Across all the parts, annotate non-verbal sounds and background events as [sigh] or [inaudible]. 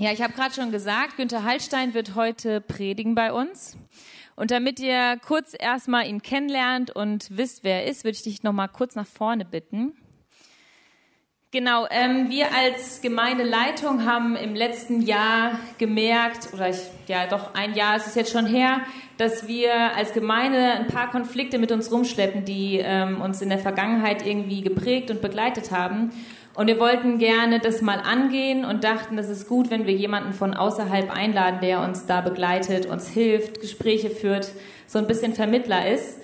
Ja, ich habe gerade schon gesagt, Günther Hallstein wird heute predigen bei uns. Und damit ihr kurz erstmal ihn kennenlernt und wisst, wer er ist, würde ich dich nochmal kurz nach vorne bitten. Genau, ähm, wir als Gemeindeleitung haben im letzten Jahr gemerkt, oder ich, ja doch ein Jahr ist es jetzt schon her, dass wir als Gemeinde ein paar Konflikte mit uns rumschleppen, die ähm, uns in der Vergangenheit irgendwie geprägt und begleitet haben. Und wir wollten gerne das mal angehen und dachten, das ist gut, wenn wir jemanden von außerhalb einladen, der uns da begleitet, uns hilft, Gespräche führt, so ein bisschen Vermittler ist.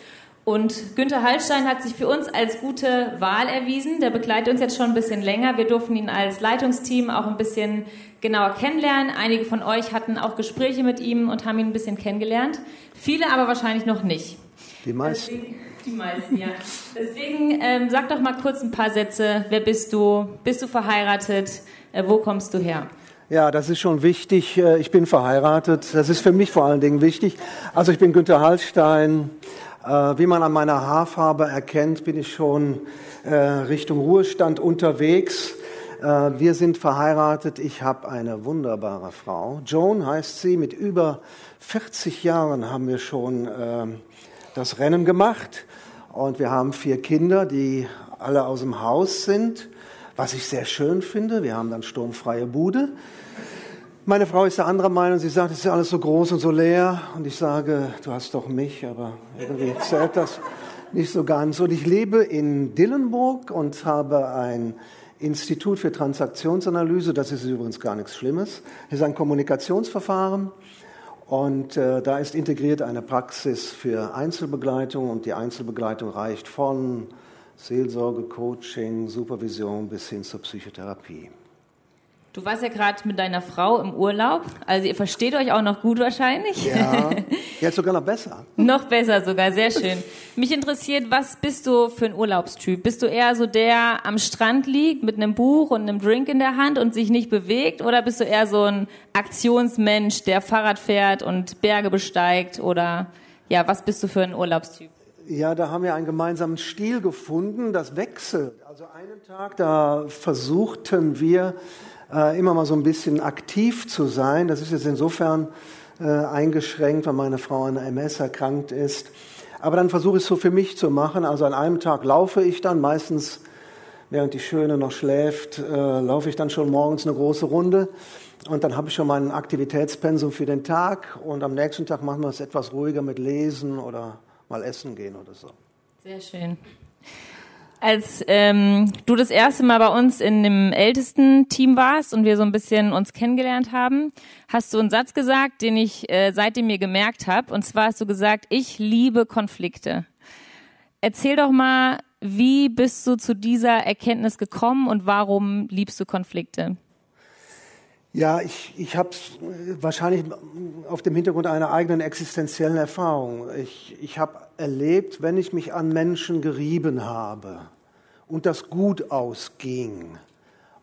Und Günther Hallstein hat sich für uns als gute Wahl erwiesen. Der begleitet uns jetzt schon ein bisschen länger. Wir durften ihn als Leitungsteam auch ein bisschen genauer kennenlernen. Einige von euch hatten auch Gespräche mit ihm und haben ihn ein bisschen kennengelernt. Viele aber wahrscheinlich noch nicht. Die meisten. Deswegen, die meisten, ja. Deswegen ähm, sag doch mal kurz ein paar Sätze. Wer bist du? Bist du verheiratet? Äh, wo kommst du her? Ja, das ist schon wichtig. Äh, ich bin verheiratet. Das ist für mich vor allen Dingen wichtig. Also ich bin Günther Hallstein. Äh, wie man an meiner Haarfarbe erkennt, bin ich schon äh, Richtung Ruhestand unterwegs. Wir sind verheiratet. Ich habe eine wunderbare Frau. Joan heißt sie. Mit über 40 Jahren haben wir schon ähm, das Rennen gemacht. Und wir haben vier Kinder, die alle aus dem Haus sind. Was ich sehr schön finde. Wir haben dann sturmfreie Bude. Meine Frau ist der andere Meinung. Sie sagt, es ist alles so groß und so leer. Und ich sage, du hast doch mich, aber irgendwie zählt das nicht so ganz. Und ich lebe in Dillenburg und habe ein Institut für Transaktionsanalyse. Das ist übrigens gar nichts Schlimmes. Das ist ein Kommunikationsverfahren. Und äh, da ist integriert eine Praxis für Einzelbegleitung. Und die Einzelbegleitung reicht von Seelsorge, Coaching, Supervision bis hin zur Psychotherapie. Du warst ja gerade mit deiner Frau im Urlaub, also ihr versteht euch auch noch gut wahrscheinlich. Ja, [laughs] jetzt sogar noch besser. noch besser sogar, sehr schön. Mich interessiert, was bist du für ein Urlaubstyp? Bist du eher so der am Strand liegt mit einem Buch und einem Drink in der Hand und sich nicht bewegt oder bist du eher so ein Aktionsmensch, der Fahrrad fährt und Berge besteigt oder ja, was bist du für ein Urlaubstyp? Ja, da haben wir einen gemeinsamen Stil gefunden, das wechselt. Also einen Tag, da versuchten wir äh, immer mal so ein bisschen aktiv zu sein. Das ist jetzt insofern äh, eingeschränkt, weil meine Frau an MS erkrankt ist. Aber dann versuche ich es so für mich zu machen. Also an einem Tag laufe ich dann, meistens während die Schöne noch schläft, äh, laufe ich dann schon morgens eine große Runde. Und dann habe ich schon mein Aktivitätspensum für den Tag. Und am nächsten Tag machen wir es etwas ruhiger mit Lesen oder mal essen gehen oder so. Sehr schön. Als ähm, du das erste Mal bei uns in dem ältesten Team warst und wir so ein bisschen uns kennengelernt haben, hast du einen Satz gesagt, den ich äh, seitdem mir gemerkt habe. Und zwar hast du gesagt, ich liebe Konflikte. Erzähl doch mal, wie bist du zu dieser Erkenntnis gekommen und warum liebst du Konflikte? Ja, ich, ich habe es wahrscheinlich auf dem Hintergrund einer eigenen existenziellen Erfahrung. Ich, ich habe erlebt, wenn ich mich an Menschen gerieben habe und das gut ausging,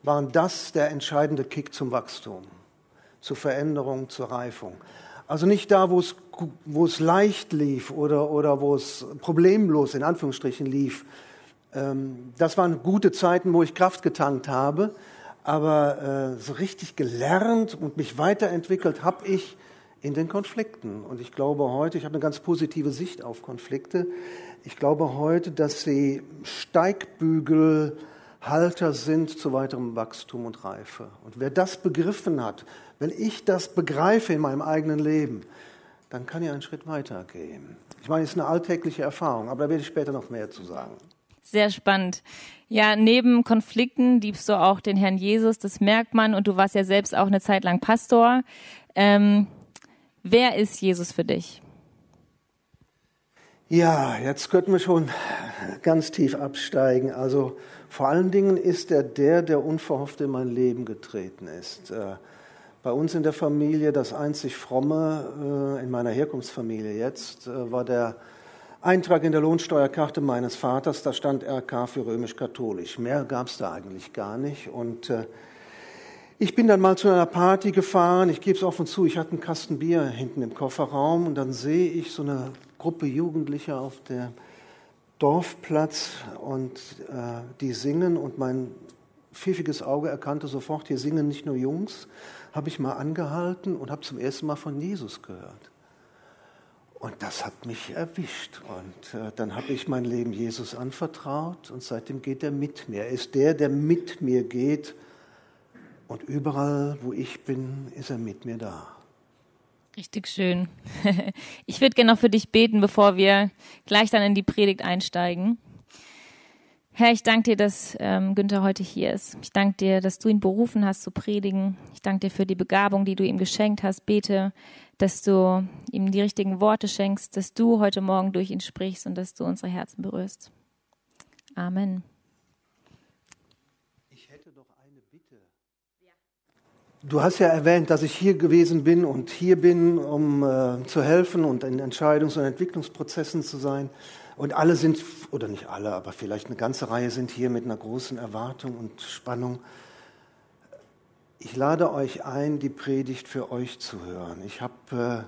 waren das der entscheidende Kick zum Wachstum, zur Veränderung, zur Reifung. Also nicht da, wo es, wo es leicht lief oder, oder wo es problemlos in Anführungsstrichen lief. Ähm, das waren gute Zeiten, wo ich Kraft getankt habe aber äh, so richtig gelernt und mich weiterentwickelt habe ich in den Konflikten. Und ich glaube heute, ich habe eine ganz positive Sicht auf Konflikte. Ich glaube heute, dass sie Steigbügelhalter sind zu weiterem Wachstum und Reife. Und wer das begriffen hat, wenn ich das begreife in meinem eigenen Leben, dann kann ich einen Schritt weiter gehen. Ich meine, es ist eine alltägliche Erfahrung, aber da werde ich später noch mehr zu sagen. Sehr spannend. Ja, neben Konflikten liebst du auch den Herrn Jesus, das merkt man, und du warst ja selbst auch eine Zeit lang Pastor. Ähm, wer ist Jesus für dich? Ja, jetzt könnten wir schon ganz tief absteigen. Also vor allen Dingen ist er der, der unverhofft in mein Leben getreten ist. Äh, bei uns in der Familie, das einzig fromme, äh, in meiner Herkunftsfamilie jetzt, äh, war der Eintrag in der Lohnsteuerkarte meines Vaters, da stand RK für römisch-katholisch. Mehr gab es da eigentlich gar nicht. Und ich bin dann mal zu einer Party gefahren. Ich gebe es offen zu, ich hatte einen Kasten Bier hinten im Kofferraum und dann sehe ich so eine Gruppe Jugendlicher auf der Dorfplatz und äh, die singen und mein pfiffiges Auge erkannte sofort, hier singen nicht nur Jungs, habe ich mal angehalten und habe zum ersten Mal von Jesus gehört. Und das hat mich erwischt. Und äh, dann habe ich mein Leben Jesus anvertraut und seitdem geht er mit mir. Er ist der, der mit mir geht. Und überall, wo ich bin, ist er mit mir da. Richtig schön. [laughs] Ich würde gerne noch für dich beten, bevor wir gleich dann in die Predigt einsteigen. Herr, ich danke dir, dass ähm, Günther heute hier ist. Ich danke dir, dass du ihn berufen hast zu predigen. Ich danke dir für die Begabung, die du ihm geschenkt hast. Bete, dass du ihm die richtigen Worte schenkst, dass du heute Morgen durch ihn sprichst und dass du unsere Herzen berührst. Amen. Ich hätte doch eine Bitte. Du hast ja erwähnt, dass ich hier gewesen bin und hier bin, um äh, zu helfen und in Entscheidungs- und Entwicklungsprozessen zu sein. Und alle sind, oder nicht alle, aber vielleicht eine ganze Reihe sind hier mit einer großen Erwartung und Spannung. Ich lade euch ein, die Predigt für euch zu hören. Ich habe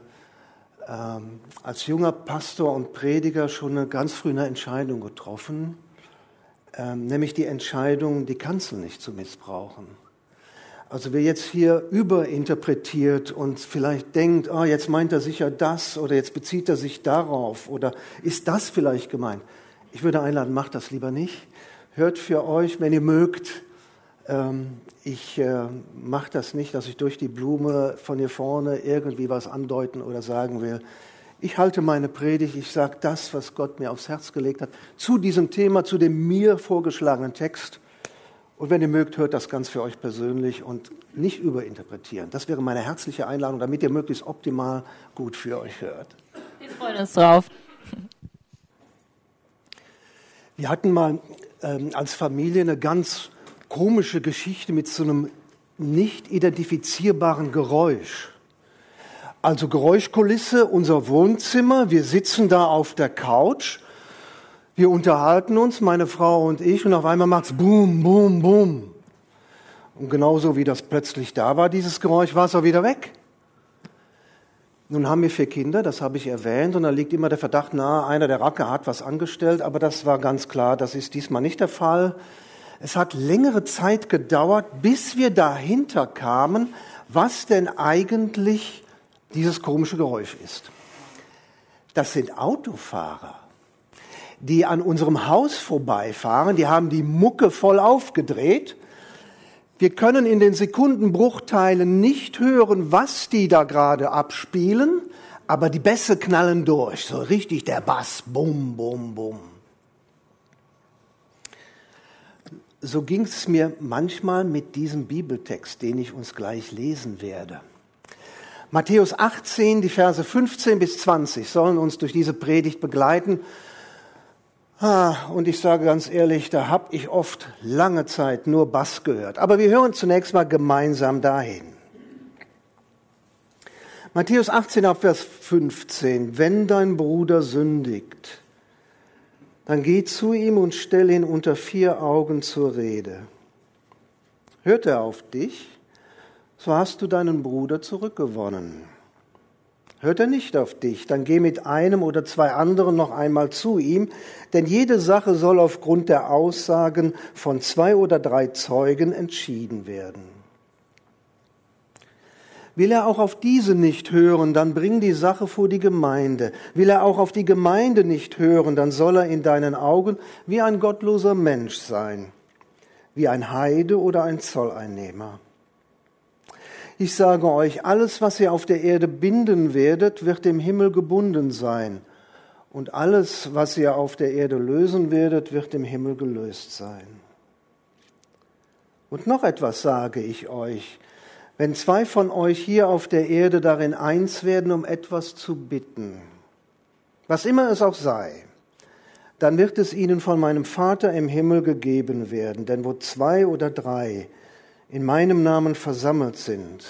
äh, ähm, als junger Pastor und Prediger schon eine ganz frühe Entscheidung getroffen, äh, nämlich die Entscheidung, die Kanzel nicht zu missbrauchen. Also wer jetzt hier überinterpretiert und vielleicht denkt, oh, jetzt meint er sicher das oder jetzt bezieht er sich darauf oder ist das vielleicht gemeint? Ich würde einladen, macht das lieber nicht. Hört für euch, wenn ihr mögt. Ähm, ich äh, mache das nicht, dass ich durch die Blume von hier vorne irgendwie was andeuten oder sagen will. Ich halte meine Predigt, ich sage das, was Gott mir aufs Herz gelegt hat, zu diesem Thema, zu dem mir vorgeschlagenen Text. Und wenn ihr mögt, hört das ganz für euch persönlich und nicht überinterpretieren. Das wäre meine herzliche Einladung, damit ihr möglichst optimal gut für euch hört. Wir freuen uns drauf. Wir hatten mal ähm, als Familie eine ganz komische Geschichte mit so einem nicht identifizierbaren Geräusch. Also Geräuschkulisse, unser Wohnzimmer, wir sitzen da auf der Couch wir unterhalten uns, meine Frau und ich, und auf einmal macht's boom, boom, boom. Und genauso wie das plötzlich da war, dieses Geräusch, war es auch wieder weg. Nun haben wir vier Kinder, das habe ich erwähnt, und da liegt immer der Verdacht nahe, einer der Racker hat was angestellt, aber das war ganz klar, das ist diesmal nicht der Fall. Es hat längere Zeit gedauert, bis wir dahinter kamen, was denn eigentlich dieses komische Geräusch ist. Das sind Autofahrer die an unserem Haus vorbeifahren, die haben die Mucke voll aufgedreht. Wir können in den Sekundenbruchteilen nicht hören, was die da gerade abspielen, aber die Bässe knallen durch, so richtig der Bass, bum, bum, bum. So ging es mir manchmal mit diesem Bibeltext, den ich uns gleich lesen werde. Matthäus 18, die Verse 15 bis 20 sollen uns durch diese Predigt begleiten und ich sage ganz ehrlich, da habe ich oft lange Zeit nur Bass gehört. Aber wir hören zunächst mal gemeinsam dahin. Matthäus 18 ab Vers 15. Wenn dein Bruder sündigt, dann geh zu ihm und stell ihn unter vier Augen zur Rede. Hört er auf dich, so hast du deinen Bruder zurückgewonnen. Hört er nicht auf dich, dann geh mit einem oder zwei anderen noch einmal zu ihm, denn jede Sache soll aufgrund der Aussagen von zwei oder drei Zeugen entschieden werden. Will er auch auf diese nicht hören, dann bring die Sache vor die Gemeinde. Will er auch auf die Gemeinde nicht hören, dann soll er in deinen Augen wie ein gottloser Mensch sein, wie ein Heide oder ein Zolleinnehmer. Ich sage euch, alles, was ihr auf der Erde binden werdet, wird im Himmel gebunden sein. Und alles, was ihr auf der Erde lösen werdet, wird im Himmel gelöst sein. Und noch etwas sage ich euch. Wenn zwei von euch hier auf der Erde darin eins werden, um etwas zu bitten, was immer es auch sei, dann wird es ihnen von meinem Vater im Himmel gegeben werden. Denn wo zwei oder drei in meinem Namen versammelt sind,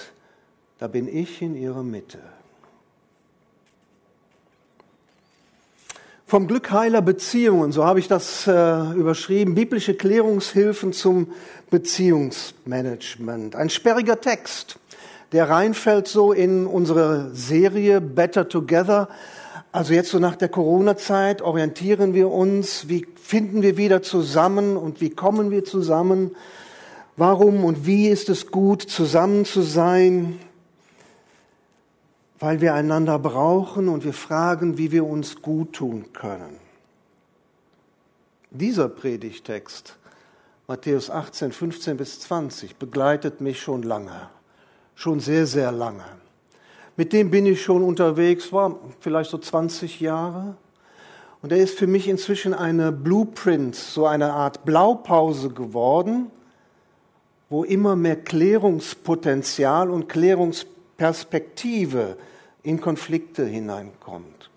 da bin ich in ihrer Mitte. Vom Glück heiler Beziehungen, so habe ich das äh, überschrieben, biblische Klärungshilfen zum Beziehungsmanagement. Ein sperriger Text, der reinfällt so in unsere Serie Better Together. Also jetzt so nach der Corona-Zeit orientieren wir uns, wie finden wir wieder zusammen und wie kommen wir zusammen Warum und wie ist es gut, zusammen zu sein? Weil wir einander brauchen und wir fragen, wie wir uns gut tun können. Dieser Predigtext, Matthäus 18, 15 bis 20, begleitet mich schon lange, schon sehr, sehr lange. Mit dem bin ich schon unterwegs, war vielleicht so 20 Jahre. Und er ist für mich inzwischen eine Blueprint, so eine Art Blaupause geworden, wo immer mehr Klärungspotenzial und Klärungsperspektive in Konflikte hineinkommt.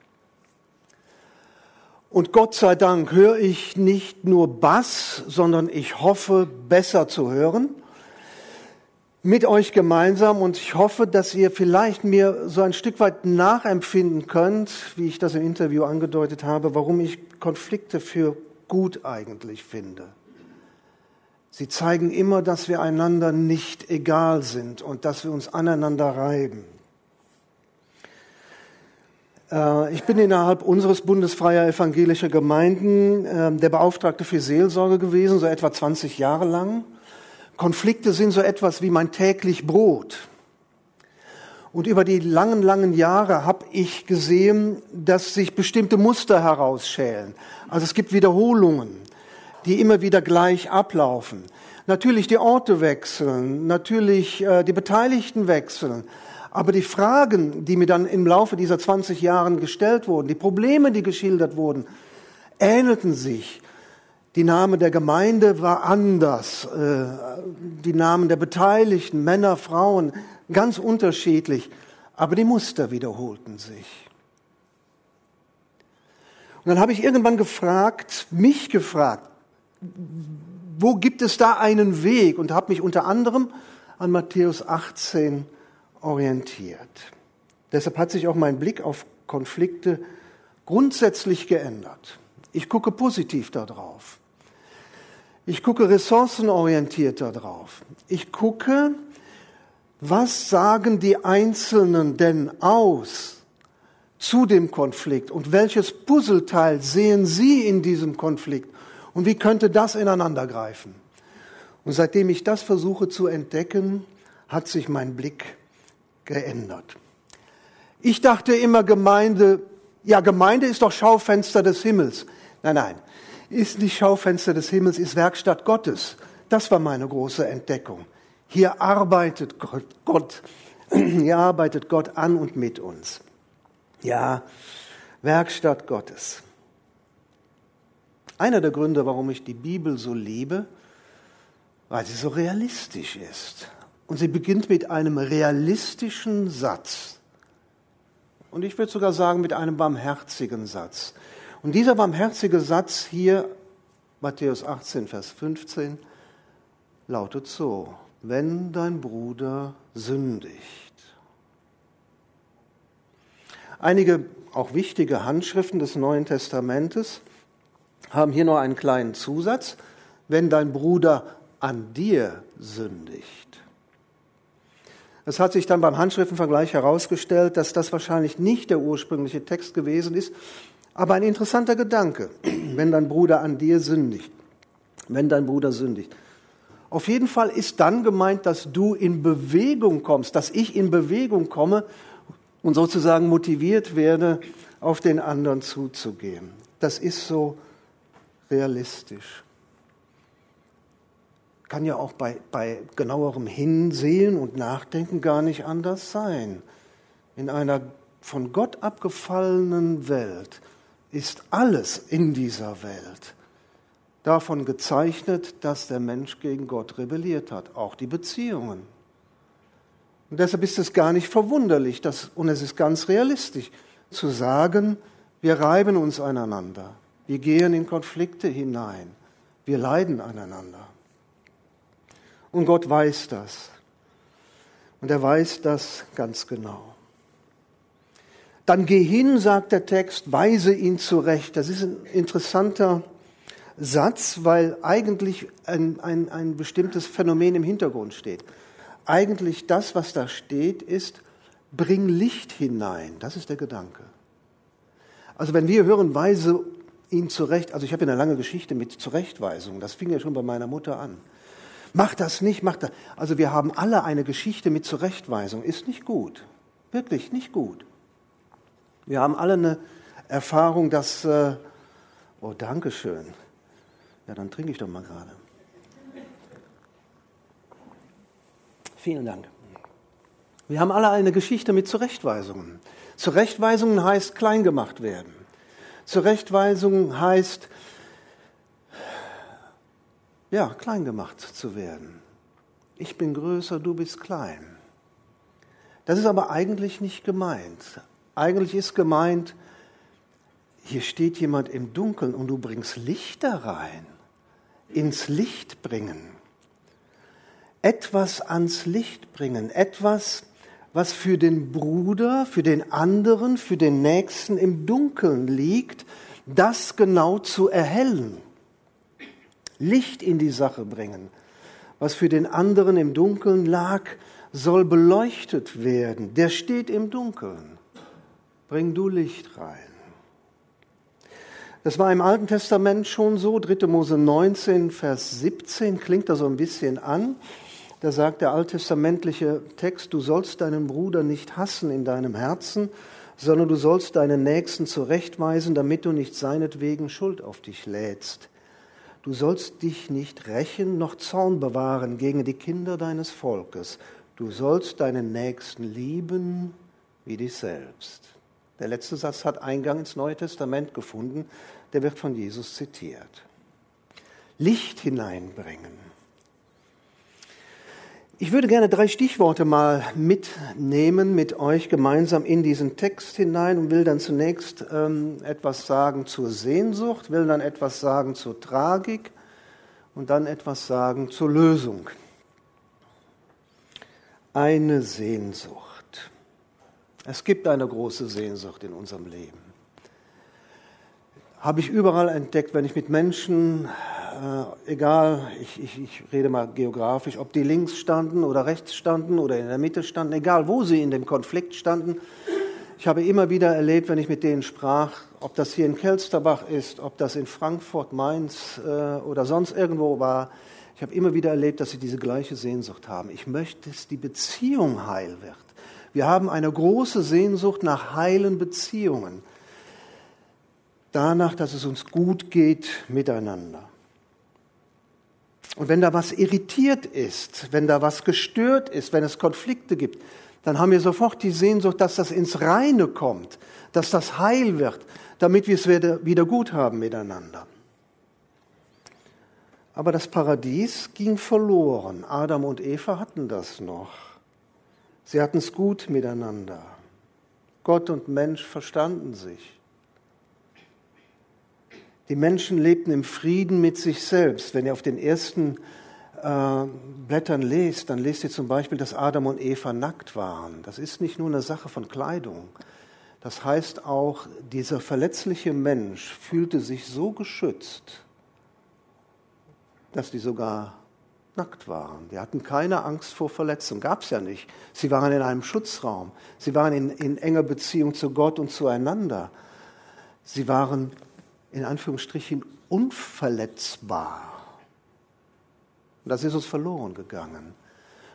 Und Gott sei Dank höre ich nicht nur Bass, sondern ich hoffe, besser zu hören mit euch gemeinsam und ich hoffe, dass ihr vielleicht mir so ein Stück weit nachempfinden könnt, wie ich das im Interview angedeutet habe, warum ich Konflikte für gut eigentlich finde. Sie zeigen immer, dass wir einander nicht egal sind und dass wir uns aneinander reiben. Äh, ich bin innerhalb unseres Bundes freier evangelischer Gemeinden ähm, der Beauftragte für Seelsorge gewesen, so etwa 20 Jahre lang. Konflikte sind so etwas wie mein täglich Brot. Und über die langen, langen Jahre habe ich gesehen, dass sich bestimmte Muster herausschälen. Also es gibt Wiederholungen, die immer wieder gleich ablaufen. Natürlich die Orte wechseln, natürlich äh, die Beteiligten wechseln, aber die Fragen, die mir dann im Laufe dieser 20 Jahren gestellt wurden, die Probleme, die geschildert wurden, ähnelten sich. Die Name der Gemeinde war anders, äh, die Namen der Beteiligten, Männer, Frauen, ganz unterschiedlich, aber die Muster wiederholten sich. Und dann habe ich irgendwann gefragt, mich gefragt, wo gibt es da einen Weg? Und habe mich unter anderem an Matthäus 18 orientiert. Deshalb hat sich auch mein Blick auf Konflikte grundsätzlich geändert. Ich gucke positiv darauf. Ich gucke ressourcenorientiert darauf. Ich gucke, was sagen die Einzelnen denn aus zu dem Konflikt und welches Puzzleteil sehen sie in diesem Konflikt und wie könnte das ineinander greifen. Und seitdem ich das versuche zu entdecken, hat sich mein Blick geändert. Ich dachte immer Gemeinde, ja, Gemeinde ist doch Schaufenster des Himmels. Nein, nein, ist nicht Schaufenster des Himmels, ist Werkstatt Gottes. Das war meine große Entdeckung. Hier arbeitet Gott, Gott, [clears throat] hier arbeitet Gott an und mit uns. Ja, Werkstatt Gottes. Einer der Gründe, warum ich die Bibel so liebe, weil sie so realistisch ist. Und sie beginnt mit einem realistischen Satz. Und ich würde sogar sagen, mit einem barmherzigen Satz. Und dieser barmherzige Satz hier, Matthäus 18, Vers 15, lautet so, wenn dein Bruder sündigt. Einige auch wichtige Handschriften des Neuen Testamentes haben hier noch einen kleinen Zusatz, wenn dein Bruder an dir sündigt. Es hat sich dann beim Handschriftenvergleich herausgestellt, dass das wahrscheinlich nicht der ursprüngliche Text gewesen ist, aber ein interessanter Gedanke, [clears throat] wenn dein Bruder an dir sündigt, wenn dein Bruder sündigt. Auf jeden Fall ist dann gemeint, dass du in Bewegung kommst, dass ich in Bewegung komme und sozusagen motiviert werde, auf den anderen zuzugehen. Das ist so realistisch kann ja auch bei, bei genauerem Hinsehen und Nachdenken gar nicht anders sein. In einer von Gott abgefallenen Welt ist alles in dieser Welt davon gezeichnet, dass der Mensch gegen Gott rebelliert hat, auch die Beziehungen. Und deshalb ist es gar nicht verwunderlich, dass, und es ist ganz realistisch zu sagen, wir reiben uns aneinander, wir gehen in Konflikte hinein, wir leiden aneinander. Und Gott weiß das. Und er weiß das ganz genau. Dann geh hin, sagt der Text, weise ihn zurecht. Das ist ein interessanter Satz, weil eigentlich ein, ein, ein bestimmtes Phänomen im Hintergrund steht. Eigentlich das, was da steht, ist, bring Licht hinein. Das ist der Gedanke. Also wenn wir hören, weise ihn zurecht, also ich habe eine lange Geschichte mit Zurechtweisung, das fing ja schon bei meiner Mutter an. Mach das nicht, mach das. Also wir haben alle eine Geschichte mit Zurechtweisung. Ist nicht gut. Wirklich nicht gut. Wir haben alle eine Erfahrung, dass, äh, oh, danke schön. Ja, dann trinke ich doch mal gerade. Vielen Dank. Wir haben alle eine Geschichte mit Zurechtweisungen. Zurechtweisungen heißt klein gemacht werden. Zurechtweisungen heißt, ja, klein gemacht zu werden. Ich bin größer, du bist klein. Das ist aber eigentlich nicht gemeint. Eigentlich ist gemeint, hier steht jemand im Dunkeln und du bringst Licht da rein. Ins Licht bringen. Etwas ans Licht bringen. Etwas, was für den Bruder, für den anderen, für den Nächsten im Dunkeln liegt, das genau zu erhellen. Licht in die Sache bringen. Was für den anderen im Dunkeln lag, soll beleuchtet werden. Der steht im Dunkeln. Bring du Licht rein. Das war im Alten Testament schon so. 3. Mose 19, Vers 17 klingt da so ein bisschen an. Da sagt der alttestamentliche Text, du sollst deinen Bruder nicht hassen in deinem Herzen, sondern du sollst deinen Nächsten zurechtweisen, damit du nicht seinetwegen Schuld auf dich lädst. Du sollst dich nicht rächen noch Zorn bewahren gegen die Kinder deines Volkes. Du sollst deinen Nächsten lieben wie dich selbst. Der letzte Satz hat Eingang ins Neue Testament gefunden, der wird von Jesus zitiert. Licht hineinbringen. Ich würde gerne drei Stichworte mal mitnehmen mit euch gemeinsam in diesen Text hinein und will dann zunächst ähm, etwas sagen zur Sehnsucht, will dann etwas sagen zur Tragik und dann etwas sagen zur Lösung. Eine Sehnsucht. Es gibt eine große Sehnsucht in unserem Leben. Habe ich überall entdeckt, wenn ich mit Menschen äh, egal, ich, ich, ich rede mal geografisch, ob die links standen oder rechts standen oder in der Mitte standen, egal wo sie in dem Konflikt standen. Ich habe immer wieder erlebt, wenn ich mit denen sprach, ob das hier in Kelsterbach ist, ob das in Frankfurt, Mainz äh, oder sonst irgendwo war, ich habe immer wieder erlebt, dass sie diese gleiche Sehnsucht haben. Ich möchte, dass die Beziehung heil wird. Wir haben eine große Sehnsucht nach heilen Beziehungen. Danach, dass es uns gut geht miteinander. Und wenn da was irritiert ist, wenn da was gestört ist, wenn es Konflikte gibt, dann haben wir sofort die Sehnsucht, dass das ins Reine kommt, dass das heil wird, damit wir es wieder gut haben miteinander. Aber das Paradies ging verloren. Adam und Eva hatten das noch. Sie hatten es gut miteinander. Gott und Mensch verstanden sich. Die Menschen lebten im Frieden mit sich selbst. Wenn ihr auf den ersten äh, Blättern lest, dann lest ihr zum Beispiel, dass Adam und Eva nackt waren. Das ist nicht nur eine Sache von Kleidung. Das heißt auch, dieser verletzliche Mensch fühlte sich so geschützt, dass die sogar nackt waren. Die hatten keine Angst vor Verletzung, gab es ja nicht. Sie waren in einem Schutzraum. Sie waren in, in enger Beziehung zu Gott und zueinander. Sie waren in Anführungsstrichen unverletzbar. Und das ist uns verloren gegangen.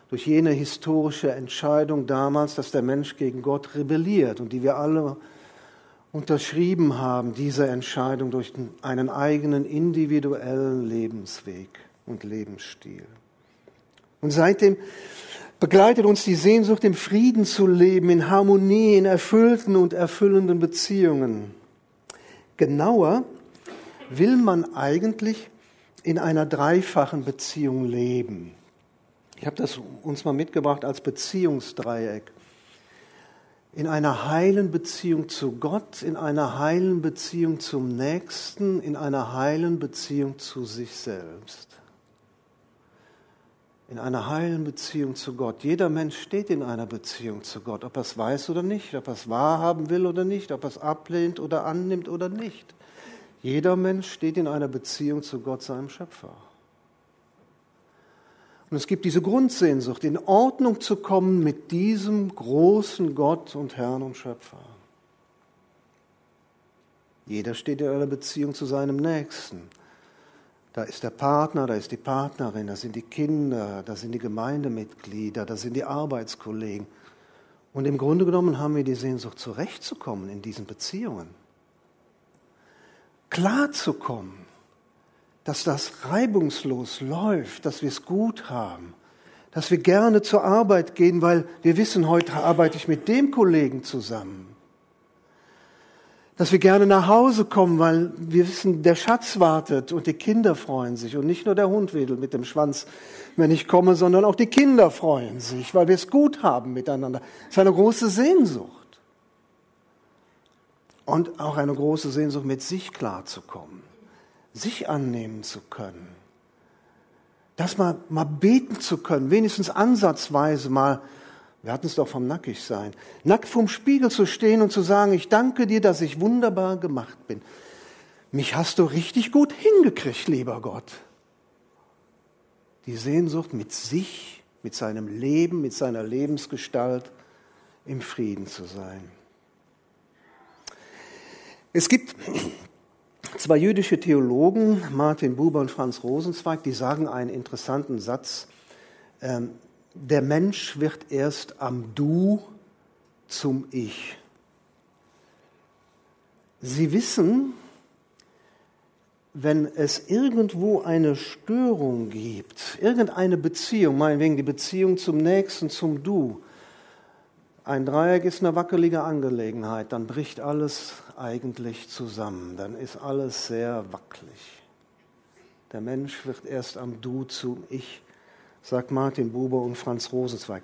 Durch jene historische Entscheidung damals, dass der Mensch gegen Gott rebelliert und die wir alle unterschrieben haben, diese Entscheidung durch einen eigenen individuellen Lebensweg und Lebensstil. Und seitdem begleitet uns die Sehnsucht, im Frieden zu leben, in Harmonie, in erfüllten und erfüllenden Beziehungen. Genauer will man eigentlich in einer dreifachen Beziehung leben. Ich habe das uns mal mitgebracht als Beziehungsdreieck. In einer heilen Beziehung zu Gott, in einer heilen Beziehung zum Nächsten, in einer heilen Beziehung zu sich selbst. In einer heilen Beziehung zu Gott. Jeder Mensch steht in einer Beziehung zu Gott, ob er es weiß oder nicht, ob er es wahrhaben will oder nicht, ob er es ablehnt oder annimmt oder nicht. Jeder Mensch steht in einer Beziehung zu Gott, seinem Schöpfer. Und es gibt diese Grundsehnsucht, in Ordnung zu kommen mit diesem großen Gott und Herrn und Schöpfer. Jeder steht in einer Beziehung zu seinem Nächsten. Da ist der Partner, da ist die Partnerin, da sind die Kinder, da sind die Gemeindemitglieder, da sind die Arbeitskollegen. Und im Grunde genommen haben wir die Sehnsucht, zurechtzukommen in diesen Beziehungen. Klarzukommen, dass das reibungslos läuft, dass wir es gut haben, dass wir gerne zur Arbeit gehen, weil wir wissen, heute arbeite ich mit dem Kollegen zusammen dass wir gerne nach Hause kommen, weil wir wissen, der Schatz wartet und die Kinder freuen sich und nicht nur der Hund wedelt mit dem Schwanz, wenn ich komme, sondern auch die Kinder freuen sich, weil wir es gut haben miteinander. Das ist eine große Sehnsucht. Und auch eine große Sehnsucht, mit sich klarzukommen, sich annehmen zu können. Das mal, mal beten zu können, wenigstens ansatzweise mal wir hatten es doch vom Nackigsein. Nackt vorm Spiegel zu stehen und zu sagen, ich danke dir, dass ich wunderbar gemacht bin. Mich hast du richtig gut hingekriegt, lieber Gott. Die Sehnsucht mit sich, mit seinem Leben, mit seiner Lebensgestalt im Frieden zu sein. Es gibt [clears throat] zwei jüdische Theologen, Martin Buber und Franz Rosenzweig, die sagen einen interessanten Satz. Ähm, der Mensch wird erst am Du zum Ich. Sie wissen, wenn es irgendwo eine Störung gibt, irgendeine Beziehung, meinetwegen die Beziehung zum Nächsten, zum Du, ein Dreieck ist eine wackelige Angelegenheit, dann bricht alles eigentlich zusammen, dann ist alles sehr wackelig. Der Mensch wird erst am Du zum Ich sagt Martin Buber und Franz Rosenzweig.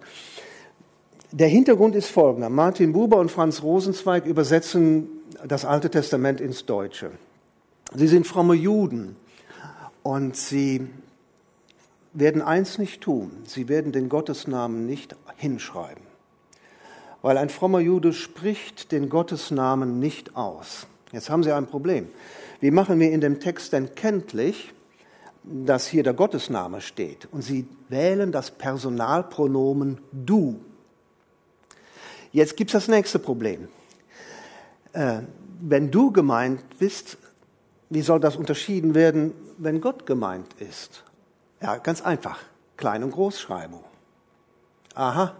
Der Hintergrund ist folgender. Martin Buber und Franz Rosenzweig übersetzen das Alte Testament ins Deutsche. Sie sind fromme Juden und sie werden eins nicht tun. Sie werden den Gottesnamen nicht hinschreiben. Weil ein frommer Jude spricht den Gottesnamen nicht aus. Jetzt haben sie ein Problem. Wie machen wir in dem Text denn kenntlich, dass hier der Gottesname steht und sie wählen das Personalpronomen du. Jetzt gibt es das nächste Problem. Äh, wenn du gemeint bist, wie soll das unterschieden werden, wenn Gott gemeint ist? Ja, ganz einfach. Klein- und Großschreibung. Aha.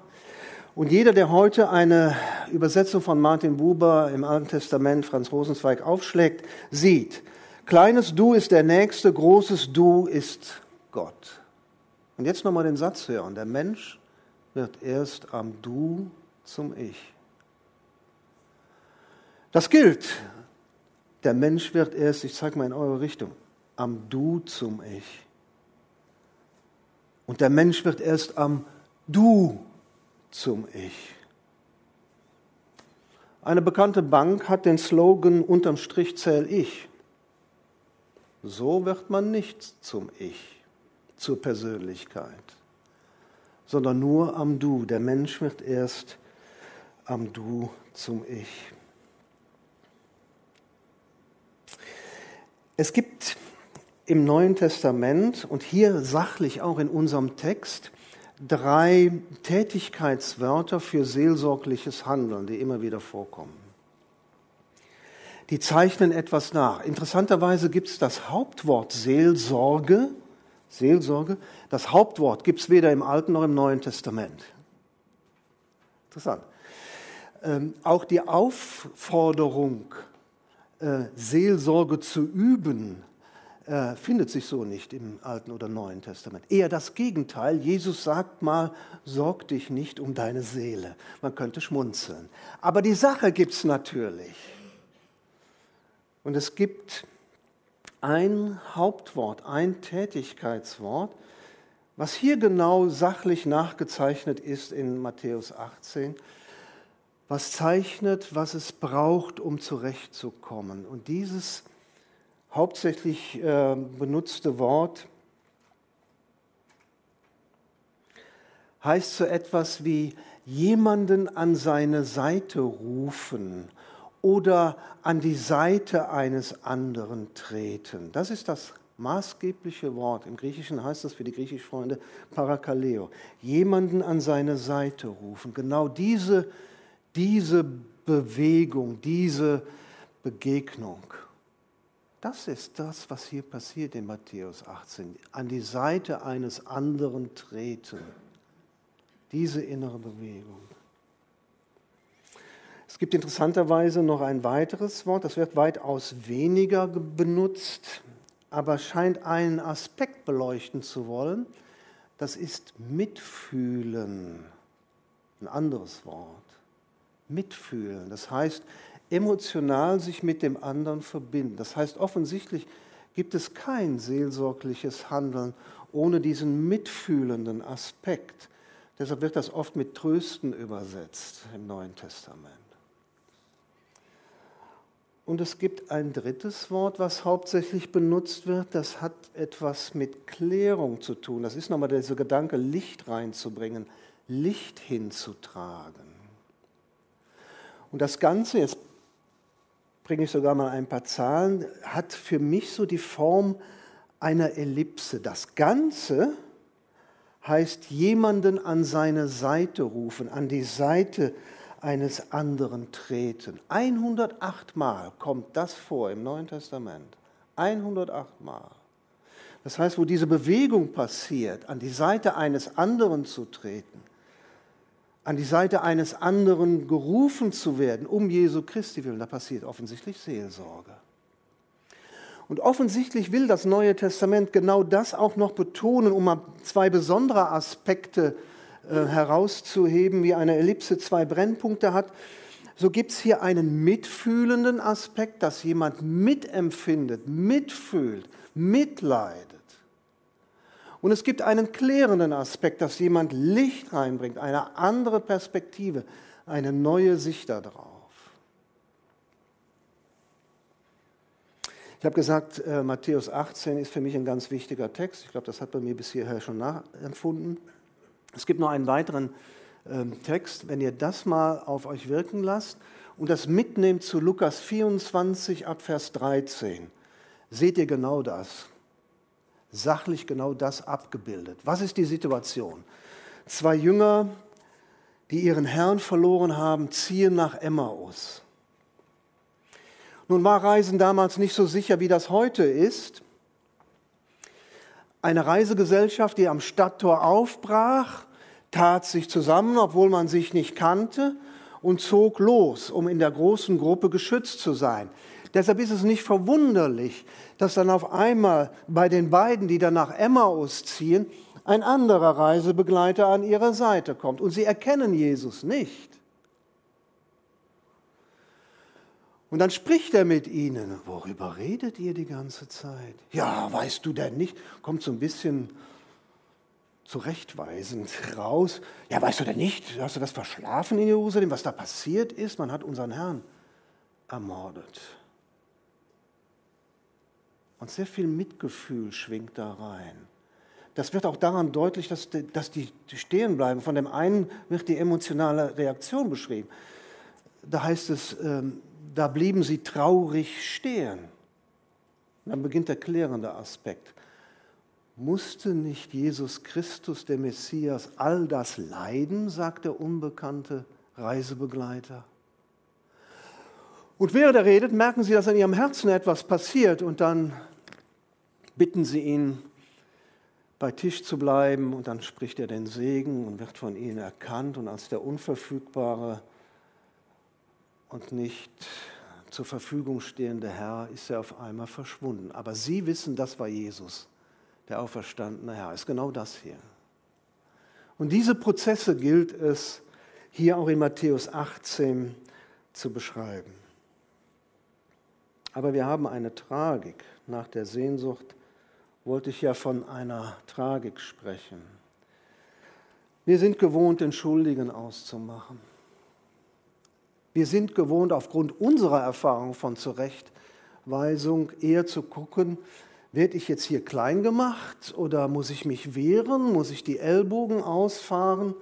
Und jeder, der heute eine Übersetzung von Martin Buber im Alten Testament, Franz Rosenzweig, aufschlägt, sieht, Kleines Du ist der Nächste, großes Du ist Gott. Und jetzt nochmal den Satz hören. Der Mensch wird erst am Du zum Ich. Das gilt. Der Mensch wird erst, ich zeige mal in eure Richtung, am Du zum Ich. Und der Mensch wird erst am Du zum Ich. Eine bekannte Bank hat den Slogan unterm Strich zähl ich. So wird man nicht zum Ich, zur Persönlichkeit, sondern nur am Du. Der Mensch wird erst am Du zum Ich. Es gibt im Neuen Testament und hier sachlich auch in unserem Text drei Tätigkeitswörter für seelsorgliches Handeln, die immer wieder vorkommen die zeichnen etwas nach. Interessanterweise gibt es das Hauptwort Seelsorge, Seelsorge, das Hauptwort gibt es weder im Alten noch im Neuen Testament. Interessant. Ähm, auch die Aufforderung, äh, Seelsorge zu üben, äh, findet sich so nicht im Alten oder Neuen Testament. Eher das Gegenteil. Jesus sagt mal, sorg dich nicht um deine Seele. Man könnte schmunzeln. Aber die Sache gibt es natürlich. Und es gibt ein Hauptwort, ein Tätigkeitswort, was hier genau sachlich nachgezeichnet ist in Matthäus 18, was zeichnet, was es braucht, um zurechtzukommen. Und dieses hauptsächlich äh, benutzte Wort heißt so etwas wie jemanden an seine Seite rufen oder an die Seite eines anderen treten. Das ist das maßgebliche Wort. Im Griechischen heißt das für die Griechischfreunde Parakaleo. Jemanden an seine Seite rufen. Genau diese, diese Bewegung, diese Begegnung. Das ist das, was hier passiert in Matthäus 18. An die Seite eines anderen treten. Diese innere Bewegung. Gibt interessanterweise noch ein weiteres Wort, das wird weitaus weniger benutzt, aber scheint einen Aspekt beleuchten zu wollen. Das ist Mitfühlen. Ein anderes Wort. Mitfühlen. Das heißt, emotional sich mit dem anderen verbinden. Das heißt, offensichtlich gibt es kein seelsorgliches Handeln ohne diesen mitfühlenden Aspekt. Deshalb wird das oft mit Trösten übersetzt im Neuen Testament. Und es gibt ein drittes Wort, was hauptsächlich benutzt wird. Das hat etwas mit Klärung zu tun. Das ist nochmal dieser Gedanke, Licht reinzubringen, Licht hinzutragen. Und das Ganze, jetzt bringe ich sogar mal ein paar Zahlen, hat für mich so die Form einer Ellipse. Das Ganze heißt jemanden an seine Seite rufen, an die Seite eines anderen treten. 108 Mal kommt das vor im Neuen Testament. 108 Mal. Das heißt, wo diese Bewegung passiert, an die Seite eines anderen zu treten, an die Seite eines anderen gerufen zu werden, um Jesu Christi willen, da passiert offensichtlich Seelsorge. Und offensichtlich will das Neue Testament genau das auch noch betonen, um mal zwei besondere Aspekte äh, herauszuheben, wie eine Ellipse zwei Brennpunkte hat. So gibt es hier einen mitfühlenden Aspekt, dass jemand mitempfindet, mitfühlt, mitleidet. Und es gibt einen klärenden Aspekt, dass jemand Licht reinbringt, eine andere Perspektive, eine neue Sicht darauf. Ich habe gesagt, äh, Matthäus 18 ist für mich ein ganz wichtiger Text. Ich glaube, das hat bei mir bis hierher schon nachempfunden. Es gibt noch einen weiteren äh, Text, wenn ihr das mal auf euch wirken lasst und das mitnehmt zu Lukas 24 ab Vers 13, seht ihr genau das sachlich genau das abgebildet. Was ist die Situation? Zwei Jünger, die ihren Herrn verloren haben, ziehen nach Emmaus. Nun war Reisen damals nicht so sicher, wie das heute ist. Eine Reisegesellschaft, die am Stadttor aufbrach, tat sich zusammen, obwohl man sich nicht kannte, und zog los, um in der großen Gruppe geschützt zu sein. Deshalb ist es nicht verwunderlich, dass dann auf einmal bei den beiden, die dann nach Emmaus ziehen, ein anderer Reisebegleiter an ihrer Seite kommt. Und sie erkennen Jesus nicht. Und dann spricht er mit ihnen. Worüber redet ihr die ganze Zeit? Ja, weißt du denn nicht? Kommt so ein bisschen zurechtweisend raus. Ja, weißt du denn nicht? Hast du das verschlafen in Jerusalem, was da passiert ist? Man hat unseren Herrn ermordet. Und sehr viel Mitgefühl schwingt da rein. Das wird auch daran deutlich, dass die, dass die stehen bleiben. Von dem einen wird die emotionale Reaktion beschrieben. Da heißt es, ähm, da blieben sie traurig stehen. dann beginnt der klärende Aspekt. Musste nicht Jesus Christus, der Messias, all das leiden, sagt der unbekannte Reisebegleiter? Und während er redet, merken sie, dass in ihrem Herzen etwas passiert und dann bitten sie ihn, bei Tisch zu bleiben und dann spricht er den Segen und wird von ihnen erkannt und als der unverfügbare und nicht zur Verfügung stehende Herr ist er auf einmal verschwunden. Aber sie wissen, das war Jesus, der auferstandene Herr. Ist genau das hier. Und diese Prozesse gilt es hier auch in Matthäus 18 zu beschreiben. Aber wir haben eine Tragik nach der Sehnsucht wollte ich ja von einer Tragik sprechen. Wir sind gewohnt, den Schuldigen auszumachen. Wir sind gewohnt, aufgrund unserer Erfahrung von Zurechtweisung eher zu gucken, werde ich jetzt hier klein gemacht oder muss ich mich wehren, muss ich die Ellbogen ausfahren?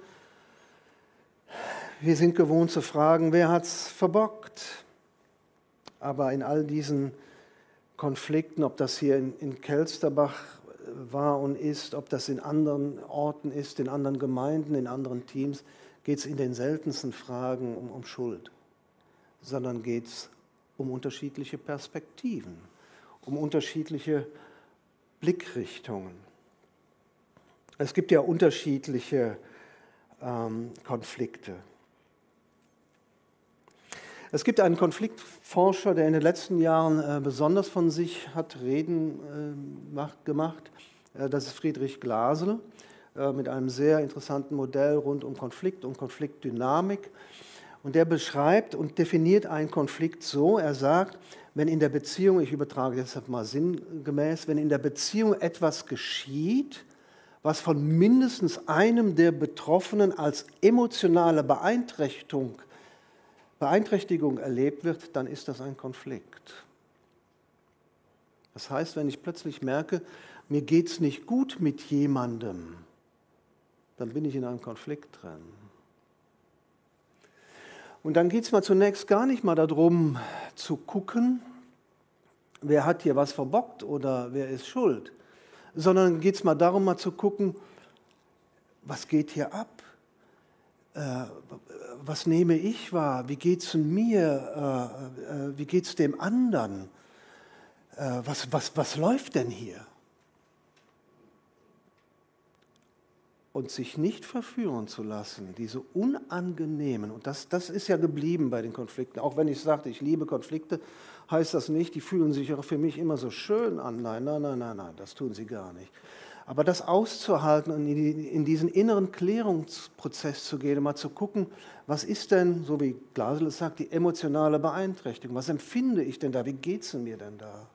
Wir sind gewohnt zu fragen, wer hat es verbockt? Aber in all diesen Konflikten, ob das hier in, in Kelsterbach war und ist, ob das in anderen Orten ist, in anderen Gemeinden, in anderen Teams, geht es in den seltensten Fragen um, um Schuld, sondern geht es um unterschiedliche Perspektiven, um unterschiedliche Blickrichtungen. Es gibt ja unterschiedliche ähm, Konflikte. Es gibt einen Konfliktforscher, der in den letzten Jahren äh, besonders von sich hat reden äh, gemacht. Äh, das ist Friedrich Glasel äh, mit einem sehr interessanten Modell rund um Konflikt und Konfliktdynamik. Und der beschreibt und definiert einen Konflikt so, er sagt, wenn in der Beziehung, ich übertrage deshalb mal sinngemäß, wenn in der Beziehung etwas geschieht, was von mindestens einem der Betroffenen als emotionale Beeinträchtigung Beeinträchtigung erlebt wird, dann ist das ein Konflikt. Das heißt, wenn ich plötzlich merke, mir geht es nicht gut mit jemandem, dann bin ich in einem Konflikt drin. Und dann geht es mal zunächst gar nicht mal darum zu gucken, wer hat hier was verbockt oder wer ist schuld, sondern geht es mal darum, mal zu gucken, was geht hier ab? Äh, was nehme ich wahr? Wie geht es mir? Äh, äh, wie geht es dem anderen? was, was, was läuft denn hier? Und sich nicht verführen zu lassen, diese unangenehmen, und das, das ist ja geblieben bei den Konflikten, auch wenn ich sagte, ich liebe Konflikte, heißt das nicht, die fühlen sich auch für mich immer so schön an. Nein, nein, nein, nein, nein, das tun sie gar nicht. Aber das auszuhalten und in diesen inneren Klärungsprozess zu gehen, mal zu gucken, was ist denn, so wie Glasel es sagt, die emotionale Beeinträchtigung? Was empfinde ich denn da? Wie geht es mir denn da?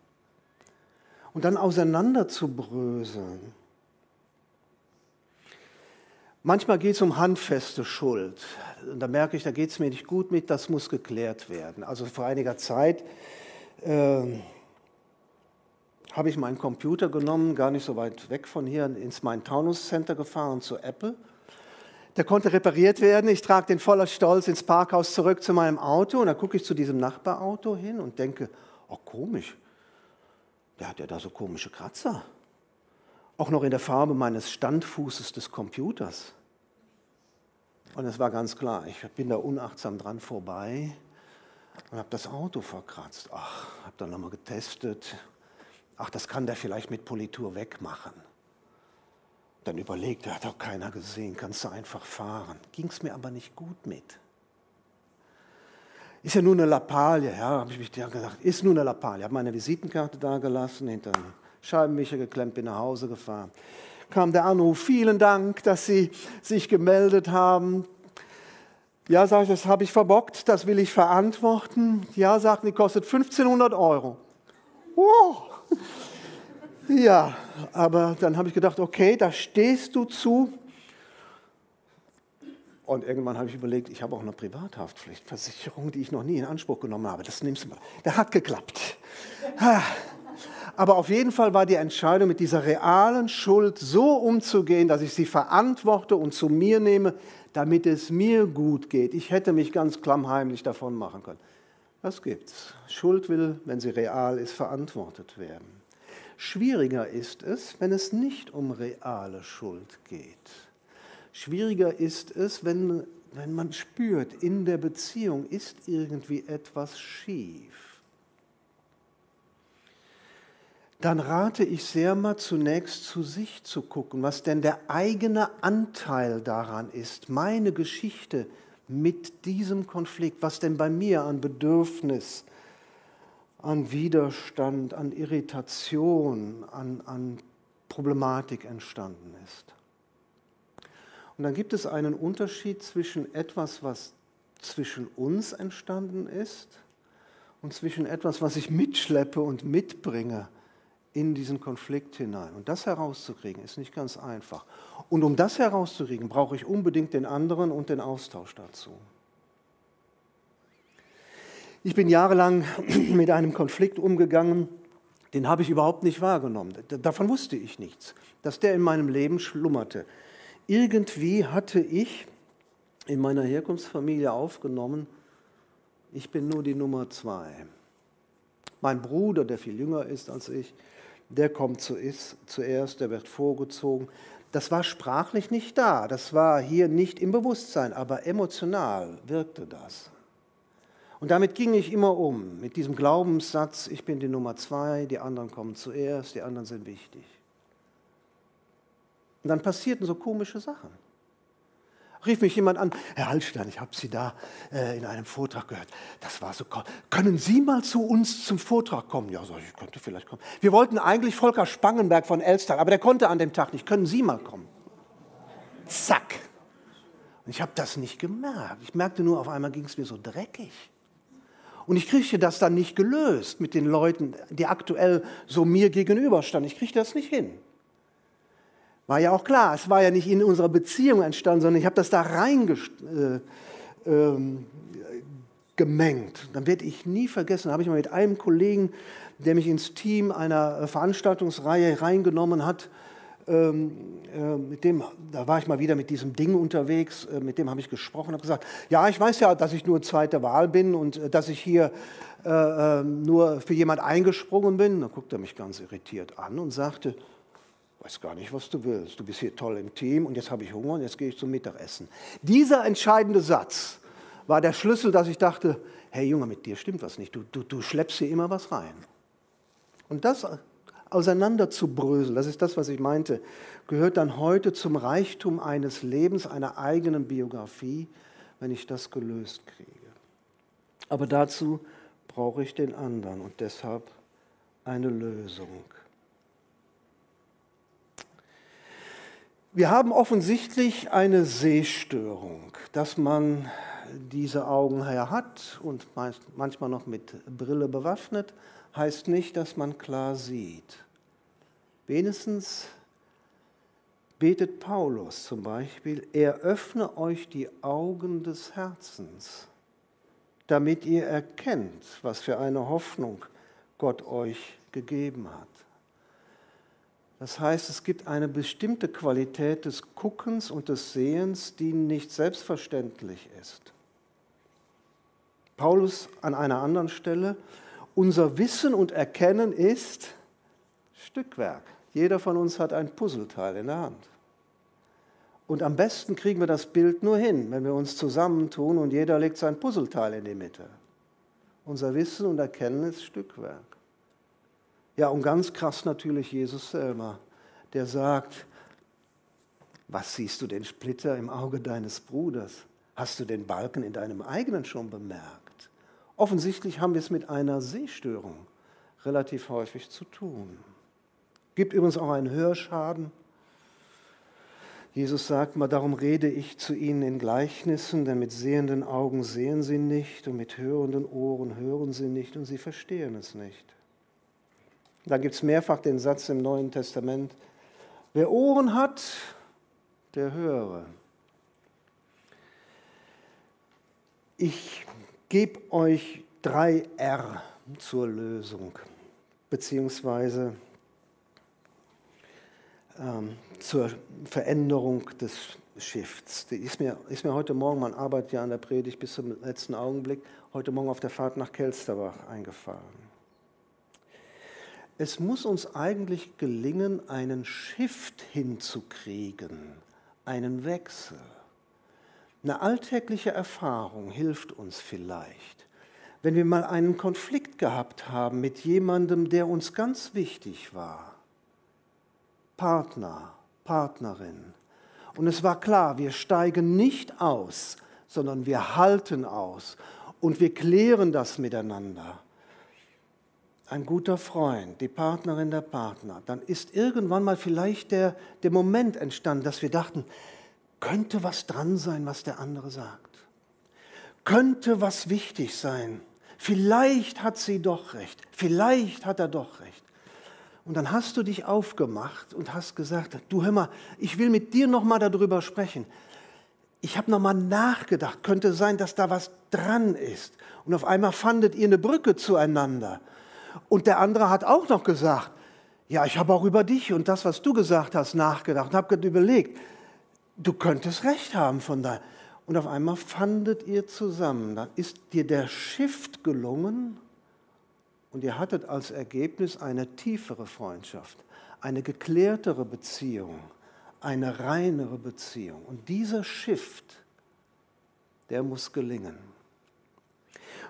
Und dann auseinander zu bröseln. Manchmal geht es um handfeste Schuld. Und da merke ich, da geht es mir nicht gut mit, das muss geklärt werden. Also vor einiger Zeit äh, habe ich meinen Computer genommen, gar nicht so weit weg von hier, ins Main Taunus Center gefahren zu Apple. Der konnte repariert werden. Ich trage den voller Stolz ins Parkhaus zurück zu meinem Auto und dann gucke ich zu diesem Nachbarauto hin und denke, oh komisch, der hat ja da so komische Kratzer. Auch noch in der Farbe meines Standfußes des Computers. Und es war ganz klar, ich bin da unachtsam dran vorbei und habe das Auto verkratzt. Ach, habe dann nochmal getestet, ach, das kann der vielleicht mit Politur wegmachen. Dann überlegt er, hat auch keiner gesehen, kannst du einfach fahren. Ging es mir aber nicht gut mit. Ist ja nur eine Lappalie, ja, habe ich mich gedacht, ist nur eine Lappalie. Habe meine Visitenkarte da gelassen, hinter den Scheibenwischer geklemmt, bin nach Hause gefahren. Kam der Anruf, vielen Dank, dass Sie sich gemeldet haben. Ja, sage ich, das habe ich verbockt, das will ich verantworten. Ja, sagt, die kostet 1500 Euro. Oh, ja, aber dann habe ich gedacht, okay, da stehst du zu. Und irgendwann habe ich überlegt, ich habe auch eine Privathaftpflichtversicherung, die ich noch nie in Anspruch genommen habe. Das nimmst du mal. Der hat geklappt. Aber auf jeden Fall war die Entscheidung, mit dieser realen Schuld so umzugehen, dass ich sie verantworte und zu mir nehme, damit es mir gut geht. Ich hätte mich ganz klammheimlich davon machen können. Das gibt's. Schuld will, wenn sie real ist, verantwortet werden. Schwieriger ist es, wenn es nicht um reale Schuld geht. Schwieriger ist es, wenn, wenn man spürt, in der Beziehung ist irgendwie etwas schief. Dann rate ich sehr mal zunächst zu sich zu gucken, was denn der eigene Anteil daran ist, meine Geschichte, mit diesem Konflikt, was denn bei mir an Bedürfnis, an Widerstand, an Irritation, an, an Problematik entstanden ist. Und dann gibt es einen Unterschied zwischen etwas, was zwischen uns entstanden ist und zwischen etwas, was ich mitschleppe und mitbringe in diesen Konflikt hinein. Und das herauszukriegen, ist nicht ganz einfach. Und um das herauszukriegen, brauche ich unbedingt den anderen und den Austausch dazu. Ich bin jahrelang [clears throat] mit einem Konflikt umgegangen, den habe ich überhaupt nicht wahrgenommen. Davon wusste ich nichts, dass der in meinem Leben schlummerte. Irgendwie hatte ich in meiner Herkunftsfamilie aufgenommen, ich bin nur die Nummer zwei. Mein Bruder, der viel jünger ist als ich, der kommt zuerst, der wird vorgezogen. Das war sprachlich nicht da, das war hier nicht im Bewusstsein, aber emotional wirkte das. Und damit ging ich immer um, mit diesem Glaubenssatz, ich bin die Nummer zwei, die anderen kommen zuerst, die anderen sind wichtig. Und dann passierten so komische Sachen. Rief mich jemand an, Herr Hallstein, ich habe Sie da äh, in einem Vortrag gehört. Das war so Können Sie mal zu uns zum Vortrag kommen? Ja, so, ich könnte vielleicht kommen. Wir wollten eigentlich Volker Spangenberg von Elster, aber der konnte an dem Tag nicht. Können Sie mal kommen? Zack. Und ich habe das nicht gemerkt. Ich merkte nur, auf einmal ging es mir so dreckig. Und ich kriegte das dann nicht gelöst mit den Leuten, die aktuell so mir gegenüberstanden. Ich kriegte das nicht hin. War ja auch klar, es war ja nicht in unserer Beziehung entstanden, sondern ich habe das da reingemengt. Äh, ähm, Dann werde ich nie vergessen, habe ich mal mit einem Kollegen, der mich ins Team einer Veranstaltungsreihe reingenommen hat, ähm, äh, mit dem, da war ich mal wieder mit diesem Ding unterwegs, äh, mit dem habe ich gesprochen, habe gesagt, ja, ich weiß ja, dass ich nur zweite Wahl bin und äh, dass ich hier äh, ähm, nur für jemand eingesprungen bin. Da guckte er mich ganz irritiert an und sagte, weiß gar nicht, was du willst. Du bist hier toll im Team und jetzt habe ich Hunger und jetzt gehe ich zum Mittagessen. Dieser entscheidende Satz war der Schlüssel, dass ich dachte, hey Junge, mit dir stimmt was nicht. Du, du, du schleppst hier immer was rein. Und das auseinanderzubröseln, das ist das, was ich meinte, gehört dann heute zum Reichtum eines Lebens, einer eigenen Biografie, wenn ich das gelöst kriege. Aber dazu brauche ich den anderen und deshalb eine Lösung. Wir haben offensichtlich eine Sehstörung, dass man diese Augen her hat und manchmal noch mit Brille bewaffnet, heißt nicht, dass man klar sieht. Wenigstens betet Paulus zum Beispiel, er öffne euch die Augen des Herzens, damit ihr erkennt, was für eine Hoffnung Gott euch gegeben hat. Das heißt, es gibt eine bestimmte Qualität des Guckens und des Sehens, die nicht selbstverständlich ist. Paulus an einer anderen Stelle, unser Wissen und Erkennen ist Stückwerk. Jeder von uns hat ein Puzzleteil in der Hand. Und am besten kriegen wir das Bild nur hin, wenn wir uns zusammentun und jeder legt sein Puzzleteil in die Mitte. Unser Wissen und Erkennen ist Stückwerk. Ja, und ganz krass natürlich Jesus selber, der sagt, was siehst du den Splitter im Auge deines Bruders? Hast du den Balken in deinem eigenen schon bemerkt? Offensichtlich haben wir es mit einer Sehstörung relativ häufig zu tun. Gibt übrigens auch einen Hörschaden. Jesus sagt mal, darum rede ich zu ihnen in Gleichnissen, denn mit sehenden Augen sehen sie nicht und mit hörenden Ohren hören sie nicht und sie verstehen es nicht. Da gibt es mehrfach den Satz im Neuen Testament, wer Ohren hat, der höre. Ich gebe euch drei R zur Lösung, beziehungsweise ähm, zur Veränderung des Shifts. Die ist mir, ist mir heute Morgen, man arbeitet ja an der Predigt bis zum letzten Augenblick, heute Morgen auf der Fahrt nach Kelsterbach eingefallen. Es muss uns eigentlich gelingen, einen Shift hinzukriegen, einen Wechsel. Eine alltägliche Erfahrung hilft uns vielleicht. Wenn wir mal einen Konflikt gehabt haben mit jemandem, der uns ganz wichtig war, Partner, Partnerin. Und es war klar, wir steigen nicht aus, sondern wir halten aus und wir klären das miteinander. Ein guter Freund, die Partnerin der Partner, dann ist irgendwann mal vielleicht der, der Moment entstanden, dass wir dachten, könnte was dran sein, was der andere sagt. Könnte was wichtig sein. Vielleicht hat sie doch recht. Vielleicht hat er doch recht. Und dann hast du dich aufgemacht und hast gesagt, du hör mal, ich will mit dir nochmal darüber sprechen. Ich habe nochmal nachgedacht, könnte sein, dass da was dran ist. Und auf einmal fandet ihr eine Brücke zueinander. Und der andere hat auch noch gesagt, ja, ich habe auch über dich und das, was du gesagt hast, nachgedacht und habe überlegt, du könntest recht haben von da. Und auf einmal fandet ihr zusammen. Dann ist dir der Shift gelungen und ihr hattet als Ergebnis eine tiefere Freundschaft, eine geklärtere Beziehung, eine reinere Beziehung. Und dieser Shift, der muss gelingen.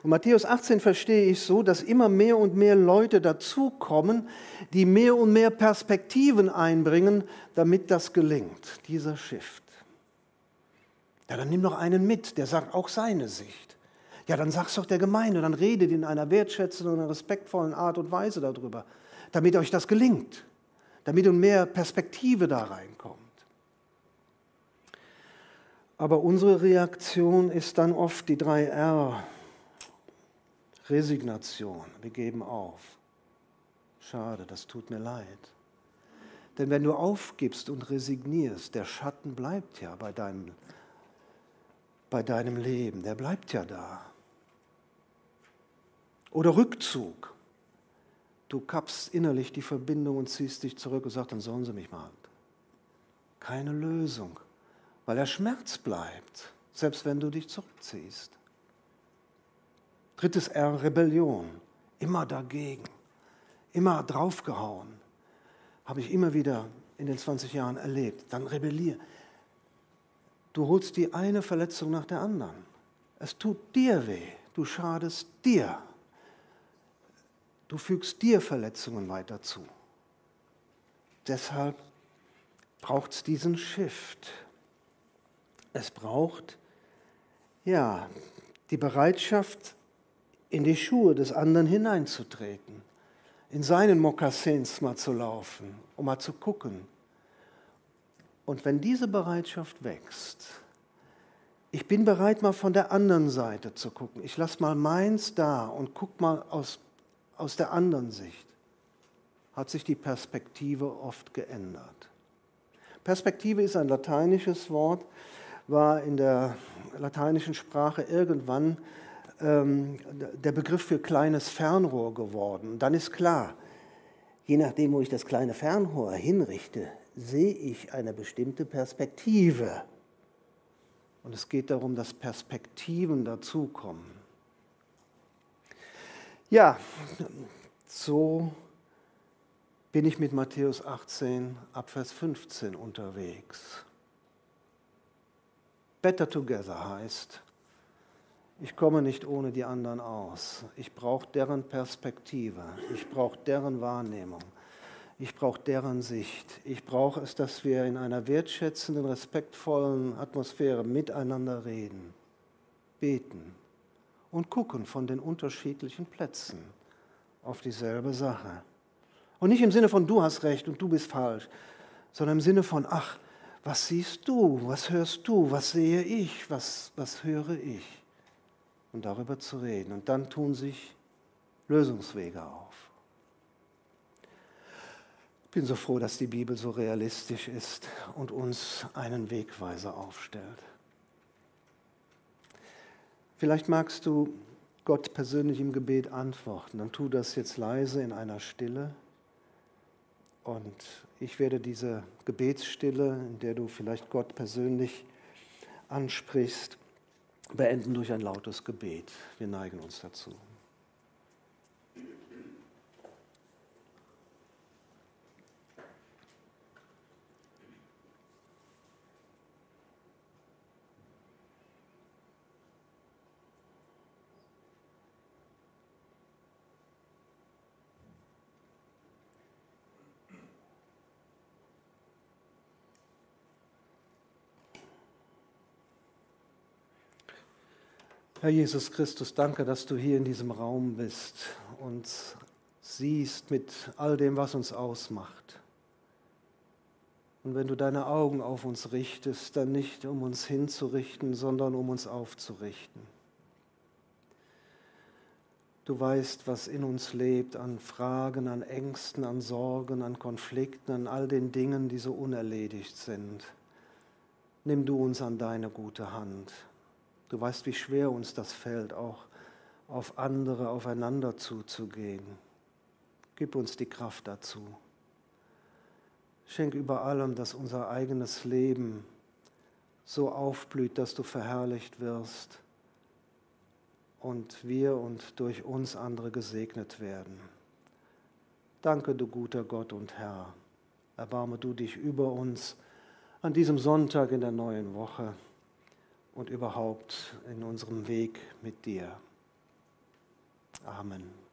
Und Matthäus 18 verstehe ich so, dass immer mehr und mehr Leute dazukommen, die mehr und mehr Perspektiven einbringen, damit das gelingt, dieser Shift. Ja, dann nimm doch einen mit, der sagt auch seine Sicht. Ja, dann sag's doch der Gemeinde, dann redet in einer wertschätzenden und respektvollen Art und Weise darüber, damit euch das gelingt, damit und mehr Perspektive da reinkommt. Aber unsere Reaktion ist dann oft die 3R. Resignation, wir geben auf. Schade, das tut mir leid. Denn wenn du aufgibst und resignierst, der Schatten bleibt ja bei deinem, bei deinem Leben, der bleibt ja da. Oder Rückzug. Du kappst innerlich die Verbindung und ziehst dich zurück und sagst, dann sollen sie mich mal. Keine Lösung weil der Schmerz bleibt, selbst wenn du dich zurückziehst. Drittes R, Rebellion. Immer dagegen, immer draufgehauen. Habe ich immer wieder in den 20 Jahren erlebt. Dann rebellier. Du holst die eine Verletzung nach der anderen. Es tut dir weh. Du schadest dir. Du fügst dir Verletzungen weiter zu. Deshalb braucht es diesen Shift. Es braucht ja die Bereitschaft, in die Schuhe des anderen hineinzutreten, in seinen Mokassins mal zu laufen, um mal zu gucken. Und wenn diese Bereitschaft wächst, ich bin bereit, mal von der anderen Seite zu gucken. Ich lasse mal meins da und guck mal aus, aus der anderen Sicht. Hat sich die Perspektive oft geändert. Perspektive ist ein lateinisches Wort, war in der lateinischen Sprache irgendwann ähm, der Begriff für kleines Fernrohr geworden. Und dann ist klar, je nachdem, wo ich das kleine Fernrohr hinrichte, sehe ich eine bestimmte Perspektive. Und es geht darum, dass Perspektiven dazukommen. Ja, so bin ich mit Matthäus 18 ab Vers 15 unterwegs. Better Together heißt, ich komme nicht ohne die anderen aus. Ich brauche deren Perspektive. Ich brauche deren Wahrnehmung. Ich brauche deren Sicht. Ich brauche es, dass wir in einer wertschätzenden, respektvollen Atmosphäre miteinander reden, beten und gucken von den unterschiedlichen Plätzen auf dieselbe Sache. Und nicht im Sinne von du hast recht und du bist falsch, sondern im Sinne von ach, was siehst du, was hörst du, was sehe ich, was, was höre ich? Und darüber zu reden. Und dann tun sich Lösungswege auf. Ich bin so froh, dass die Bibel so realistisch ist und uns einen Wegweiser aufstellt. Vielleicht magst du Gott persönlich im Gebet antworten. Dann tu das jetzt leise in einer Stille. Und ich werde diese Gebetsstille, in der du vielleicht Gott persönlich ansprichst, beenden durch ein lautes Gebet. Wir neigen uns dazu. Herr Jesus Christus, danke, dass du hier in diesem Raum bist und siehst mit all dem, was uns ausmacht. Und wenn du deine Augen auf uns richtest, dann nicht um uns hinzurichten, sondern um uns aufzurichten. Du weißt, was in uns lebt an Fragen, an Ängsten, an Sorgen, an Konflikten, an all den Dingen, die so unerledigt sind. Nimm du uns an deine gute Hand. Du weißt, wie schwer uns das fällt, auch auf andere, aufeinander zuzugehen. Gib uns die Kraft dazu. Schenk über allem, dass unser eigenes Leben so aufblüht, dass du verherrlicht wirst und wir und durch uns andere gesegnet werden. Danke, du guter Gott und Herr. Erbarme du dich über uns an diesem Sonntag in der neuen Woche und überhaupt in unserem Weg mit dir. Amen.